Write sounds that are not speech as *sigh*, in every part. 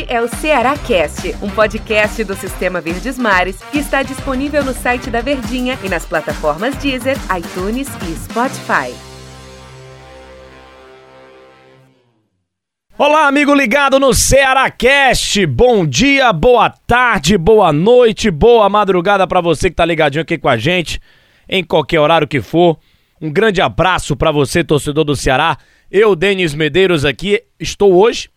Este é o Ceará Cast, um podcast do Sistema Verdes Mares que está disponível no site da Verdinha e nas plataformas Deezer, iTunes e Spotify. Olá, amigo ligado no Ceará Cast. Bom dia, boa tarde, boa noite, boa madrugada para você que tá ligadinho aqui com a gente em qualquer horário que for. Um grande abraço para você, torcedor do Ceará. Eu, Denis Medeiros aqui, estou hoje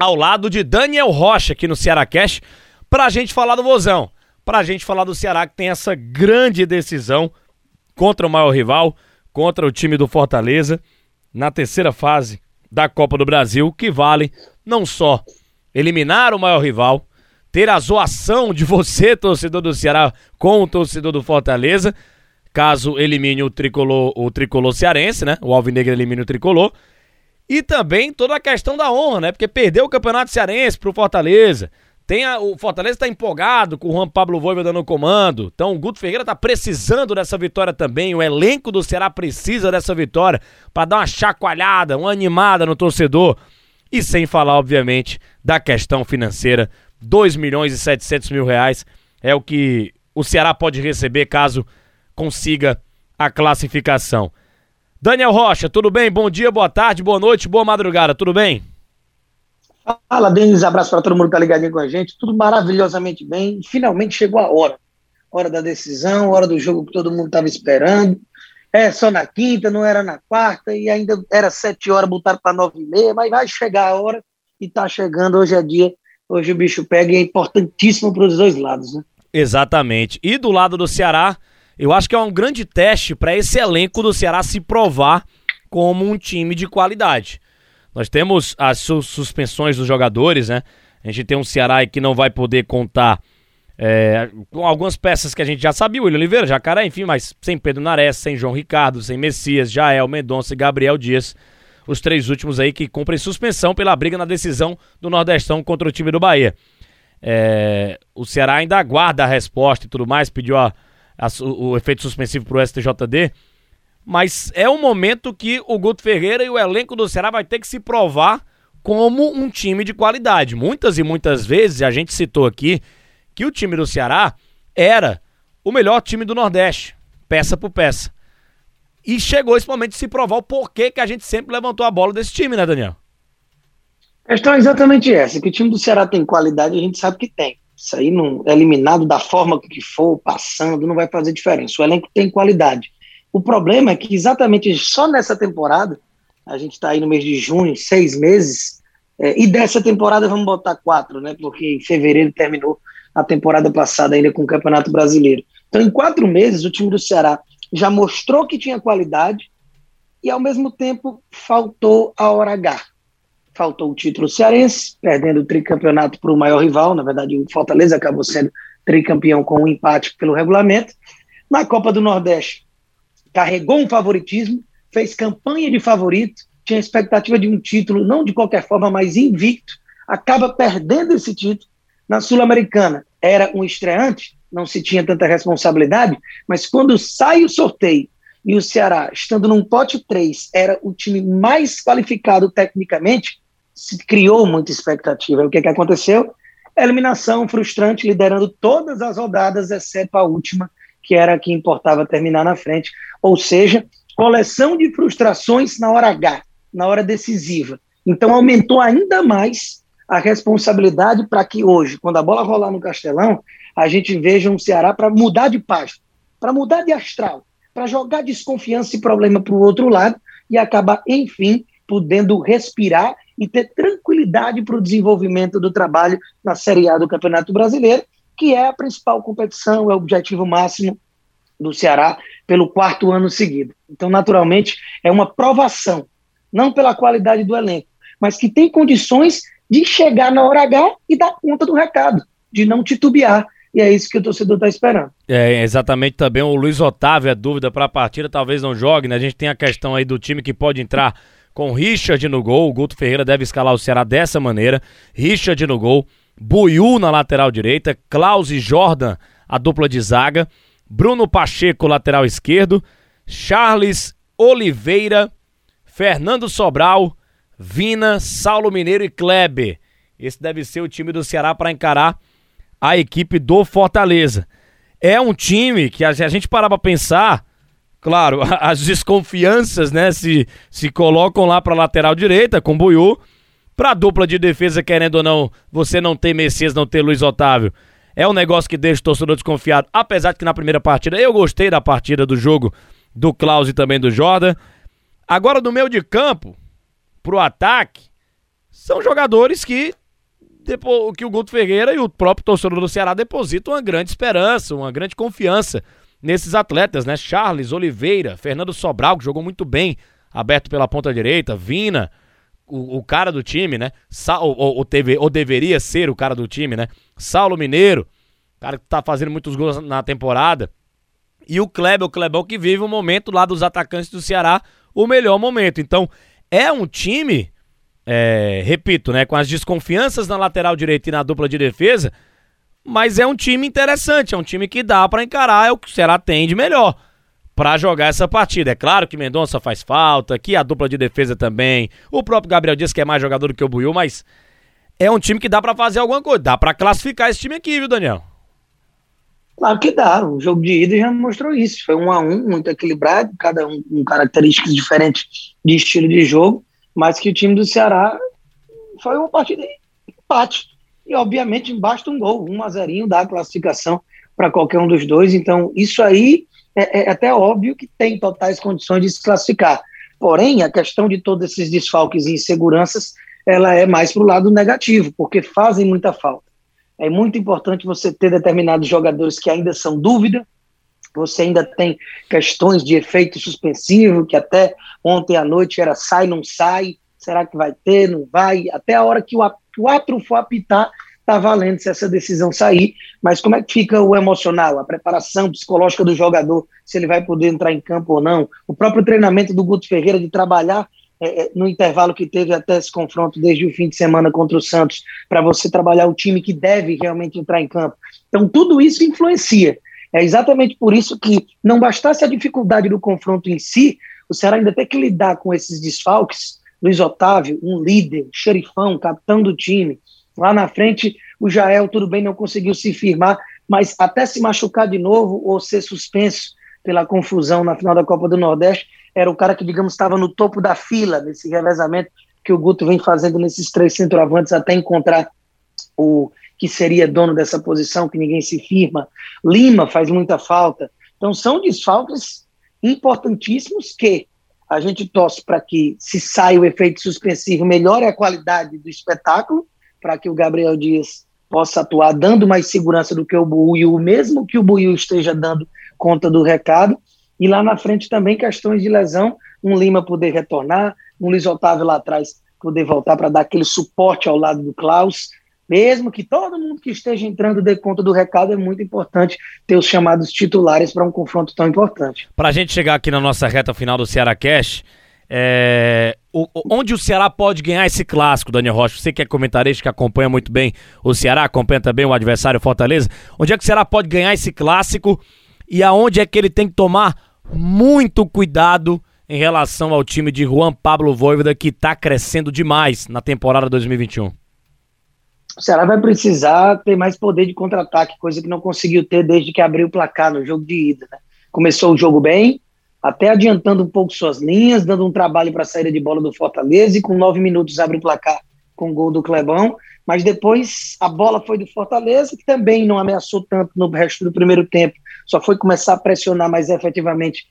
ao lado de Daniel Rocha aqui no Ceará Cash pra gente falar do Vozão, pra gente falar do Ceará que tem essa grande decisão contra o maior rival, contra o time do Fortaleza na terceira fase da Copa do Brasil, que vale não só eliminar o maior rival, ter a zoação de você, *laughs* torcedor do Ceará, com o torcedor do Fortaleza, caso elimine o tricolor, o tricolor cearense, né? O Alvinegro elimine o tricolor. E também toda a questão da honra, né? Porque perdeu o Campeonato Cearense pro Fortaleza. Tem a, o Fortaleza está empolgado com o Juan Pablo Voivoda no comando. Então o Guto Ferreira está precisando dessa vitória também. O elenco do Ceará precisa dessa vitória para dar uma chacoalhada, uma animada no torcedor. E sem falar, obviamente, da questão financeira. 2 milhões e 700 mil reais é o que o Ceará pode receber caso consiga a classificação. Daniel Rocha, tudo bem? Bom dia, boa tarde, boa noite, boa madrugada, tudo bem? Fala, Denis, abraço para todo mundo que tá ligadinho com a gente, tudo maravilhosamente bem. Finalmente chegou a hora. Hora da decisão, hora do jogo que todo mundo estava esperando. É só na quinta, não era na quarta, e ainda era sete horas, botaram para nove e meia, mas vai chegar a hora e tá chegando. Hoje é dia, hoje o bicho pega e é importantíssimo para os dois lados, né? Exatamente. E do lado do Ceará, eu acho que é um grande teste para esse elenco do Ceará se provar como um time de qualidade. Nós temos as su suspensões dos jogadores, né? A gente tem um Ceará que não vai poder contar é, com algumas peças que a gente já sabia, William Oliveira, Jacaré, enfim, mas sem Pedro Nares, sem João Ricardo, sem Messias, Jael, Mendonça e Gabriel Dias. Os três últimos aí que cumprem suspensão pela briga na decisão do Nordestão contra o time do Bahia. É, o Ceará ainda aguarda a resposta e tudo mais, pediu a, a, o, efeito suspensivo para o STJD. Mas é um momento que o Guto Ferreira e o elenco do Ceará vai ter que se provar como um time de qualidade. Muitas e muitas vezes a gente citou aqui que o time do Ceará era o melhor time do Nordeste, peça por peça. E chegou esse momento de se provar o porquê que a gente sempre levantou a bola desse time, né, Daniel? A questão é exatamente essa, que o time do Ceará tem qualidade, a gente sabe que tem. Isso aí não é eliminado da forma que for, passando, não vai fazer diferença. O elenco tem qualidade. O problema é que exatamente só nessa temporada, a gente está aí no mês de junho, seis meses, é, e dessa temporada vamos botar quatro, né? Porque em fevereiro terminou a temporada passada ainda com o Campeonato Brasileiro. Então, em quatro meses, o time do Ceará já mostrou que tinha qualidade e, ao mesmo tempo, faltou a hora H faltou o título cearense, perdendo o tricampeonato para o maior rival, na verdade o Fortaleza acabou sendo tricampeão com um empate pelo regulamento. Na Copa do Nordeste, carregou um favoritismo, fez campanha de favorito, tinha expectativa de um título, não de qualquer forma, mas invicto, acaba perdendo esse título. Na Sul-Americana, era um estreante, não se tinha tanta responsabilidade, mas quando sai o sorteio e o Ceará, estando num pote 3, era o time mais qualificado tecnicamente, se criou muita expectativa. O que, que aconteceu? Eliminação frustrante, liderando todas as rodadas, exceto a última, que era a que importava terminar na frente. Ou seja, coleção de frustrações na hora H, na hora decisiva. Então, aumentou ainda mais a responsabilidade para que hoje, quando a bola rolar no Castelão, a gente veja um Ceará para mudar de página, para mudar de astral, para jogar desconfiança e problema para o outro lado e acabar, enfim, podendo respirar e ter tranquilidade para o desenvolvimento do trabalho na Série A do Campeonato Brasileiro, que é a principal competição, é o objetivo máximo do Ceará pelo quarto ano seguido. Então, naturalmente, é uma provação, não pela qualidade do elenco, mas que tem condições de chegar na hora H e dar conta do recado, de não titubear. E é isso que o torcedor está esperando. É, exatamente também o Luiz Otávio, é dúvida para a partida, talvez não jogue, né? A gente tem a questão aí do time que pode entrar com Richard no gol. O Guto Ferreira deve escalar o Ceará dessa maneira. Richard no gol. Buiu na lateral direita. Klaus e Jordan, a dupla de zaga. Bruno Pacheco, lateral esquerdo. Charles Oliveira. Fernando Sobral. Vina, Saulo Mineiro e Kleber. esse deve ser o time do Ceará para encarar a equipe do Fortaleza. É um time que a gente parar para pensar, claro, *laughs* as desconfianças, né, se, se colocam lá para lateral direita com Buiú, para dupla de defesa, querendo ou não, você não ter Messias, não ter Luiz Otávio. É um negócio que deixa o torcedor desconfiado, apesar de que na primeira partida eu gostei da partida do jogo do Klaus e também do Jordan. Agora no meio de campo, pro ataque, são jogadores que depois, que o Guto Ferreira e o próprio torcedor do Ceará depositam uma grande esperança, uma grande confiança nesses atletas, né? Charles Oliveira, Fernando Sobral, que jogou muito bem, aberto pela ponta direita, Vina, o, o cara do time, né? Sa ou, ou, teve, ou deveria ser o cara do time, né? Saulo Mineiro, cara que tá fazendo muitos gols na temporada. E o Kleber, o Klebão que vive o um momento lá dos atacantes do Ceará, o melhor momento. Então, é um time é, repito, né, com as desconfianças na lateral direita e na dupla de defesa, mas é um time interessante, é um time que dá para encarar, é o que o Ceará tem de melhor para jogar essa partida. É claro que Mendonça faz falta, que a dupla de defesa também, o próprio Gabriel diz que é mais jogador do que o Buiu, mas é um time que dá para fazer alguma coisa, dá para classificar esse time aqui, viu, Daniel? Claro que dá, o jogo de ida já mostrou isso, foi um a um, muito equilibrado, cada um com características diferentes de estilo de jogo, mas que o time do Ceará foi uma partida de empate. E, obviamente, basta um gol, um a zerinho dá a classificação para qualquer um dos dois. Então, isso aí é, é, até óbvio que tem totais condições de se classificar. Porém, a questão de todos esses desfalques e inseguranças, ela é mais para o lado negativo, porque fazem muita falta. É muito importante você ter determinados jogadores que ainda são dúvida, você ainda tem questões de efeito suspensivo, que até ontem à noite era sai, não sai, será que vai ter, não vai? Até a hora que o quatro for apitar, tá valendo se essa decisão sair. Mas como é que fica o emocional, a preparação psicológica do jogador, se ele vai poder entrar em campo ou não? O próprio treinamento do Guto Ferreira de trabalhar é, é no intervalo que teve até esse confronto desde o fim de semana contra o Santos, para você trabalhar o time que deve realmente entrar em campo. Então, tudo isso influencia. É exatamente por isso que não bastasse a dificuldade do confronto em si, o Ceará ainda tem que lidar com esses desfalques. Luiz Otávio, um líder, xerifão, capitão do time. Lá na frente, o Jael, tudo bem, não conseguiu se firmar, mas até se machucar de novo ou ser suspenso pela confusão na final da Copa do Nordeste, era o cara que, digamos, estava no topo da fila desse revezamento que o Guto vem fazendo nesses três centroavantes até encontrar o que seria dono dessa posição, que ninguém se firma. Lima faz muita falta. Então, são desfalques importantíssimos que a gente torce para que, se saia o efeito suspensivo, melhore a qualidade do espetáculo, para que o Gabriel Dias possa atuar dando mais segurança do que o Buiu, mesmo que o Buiu esteja dando conta do recado. E lá na frente também questões de lesão, um Lima poder retornar, um Luiz Otávio lá atrás poder voltar para dar aquele suporte ao lado do Klaus, mesmo que todo mundo que esteja entrando dê conta do recado, é muito importante ter os chamados titulares para um confronto tão importante. Para a gente chegar aqui na nossa reta final do Ceará Cash, é... o, onde o Ceará pode ganhar esse clássico, Daniel Rocha? Você que é comentarista, que acompanha muito bem o Ceará, acompanha também o adversário Fortaleza. Onde é que o Ceará pode ganhar esse clássico e aonde é que ele tem que tomar muito cuidado em relação ao time de Juan Pablo Voivoda, que está crescendo demais na temporada 2021? O Ceará vai precisar ter mais poder de contra-ataque, coisa que não conseguiu ter desde que abriu o placar no jogo de ida. Né? Começou o jogo bem, até adiantando um pouco suas linhas, dando um trabalho para a saída de bola do Fortaleza e com nove minutos abre o placar com o gol do Clebão, mas depois a bola foi do Fortaleza, que também não ameaçou tanto no resto do primeiro tempo, só foi começar a pressionar mais efetivamente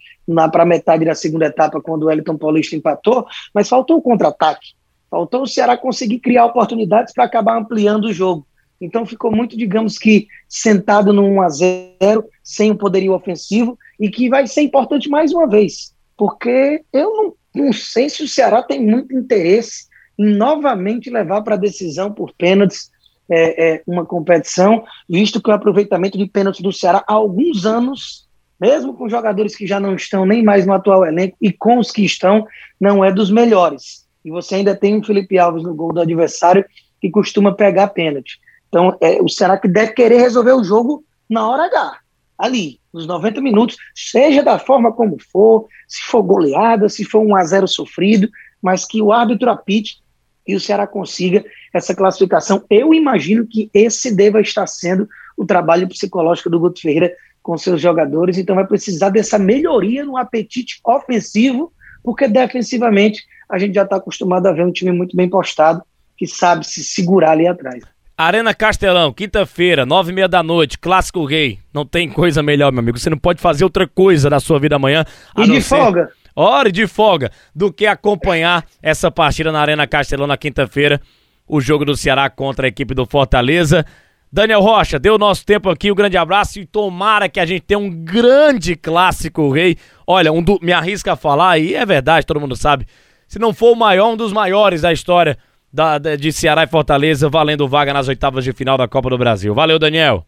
para a metade da segunda etapa, quando o Elton Paulista empatou, mas faltou o contra-ataque. Faltou o Ceará conseguir criar oportunidades para acabar ampliando o jogo. Então ficou muito, digamos que, sentado no 1 a 0 sem um poderio ofensivo, e que vai ser importante mais uma vez, porque eu não, não sei se o Ceará tem muito interesse em novamente levar para a decisão por pênaltis é, é, uma competição, visto que o aproveitamento de pênaltis do Ceará há alguns anos, mesmo com jogadores que já não estão nem mais no atual elenco e com os que estão, não é dos melhores e você ainda tem o Felipe Alves no gol do adversário que costuma pegar pênalti. Então, é, o Ceará que deve querer resolver o jogo na hora H, ali, nos 90 minutos, seja da forma como for, se for goleada, se for um a 0 sofrido, mas que o árbitro apite e o Ceará consiga essa classificação. Eu imagino que esse deva estar sendo o trabalho psicológico do Guto Ferreira com seus jogadores, então vai precisar dessa melhoria no apetite ofensivo, porque defensivamente a gente já está acostumado a ver um time muito bem postado, que sabe se segurar ali atrás. Arena Castelão, quinta-feira, nove e meia da noite, Clássico Rei. Não tem coisa melhor, meu amigo. Você não pode fazer outra coisa na sua vida amanhã. E de ser... folga. Hora de folga do que acompanhar essa partida na Arena Castelão na quinta-feira. O jogo do Ceará contra a equipe do Fortaleza. Daniel Rocha, deu nosso tempo aqui, um grande abraço e tomara que a gente tenha um grande clássico rei. Olha, um do, me arrisca a falar, e é verdade, todo mundo sabe. Se não for o maior, um dos maiores da história da, de Ceará e Fortaleza, valendo vaga nas oitavas de final da Copa do Brasil. Valeu, Daniel.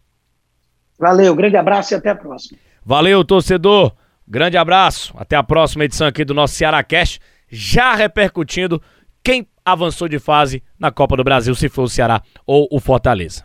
Valeu, grande abraço e até a próxima. Valeu, torcedor. Grande abraço. Até a próxima edição aqui do nosso Ceará Cash, já repercutindo quem avançou de fase na Copa do Brasil, se for o Ceará ou o Fortaleza.